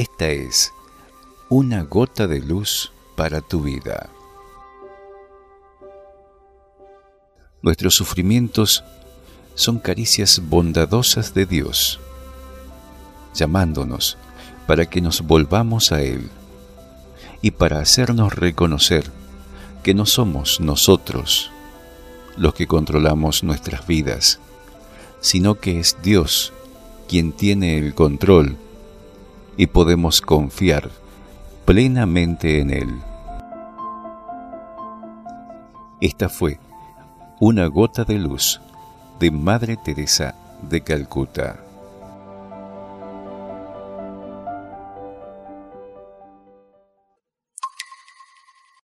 Esta es una gota de luz para tu vida. Nuestros sufrimientos son caricias bondadosas de Dios, llamándonos para que nos volvamos a Él y para hacernos reconocer que no somos nosotros los que controlamos nuestras vidas, sino que es Dios quien tiene el control y podemos confiar plenamente en Él. Esta fue una gota de luz de Madre Teresa de Calcuta.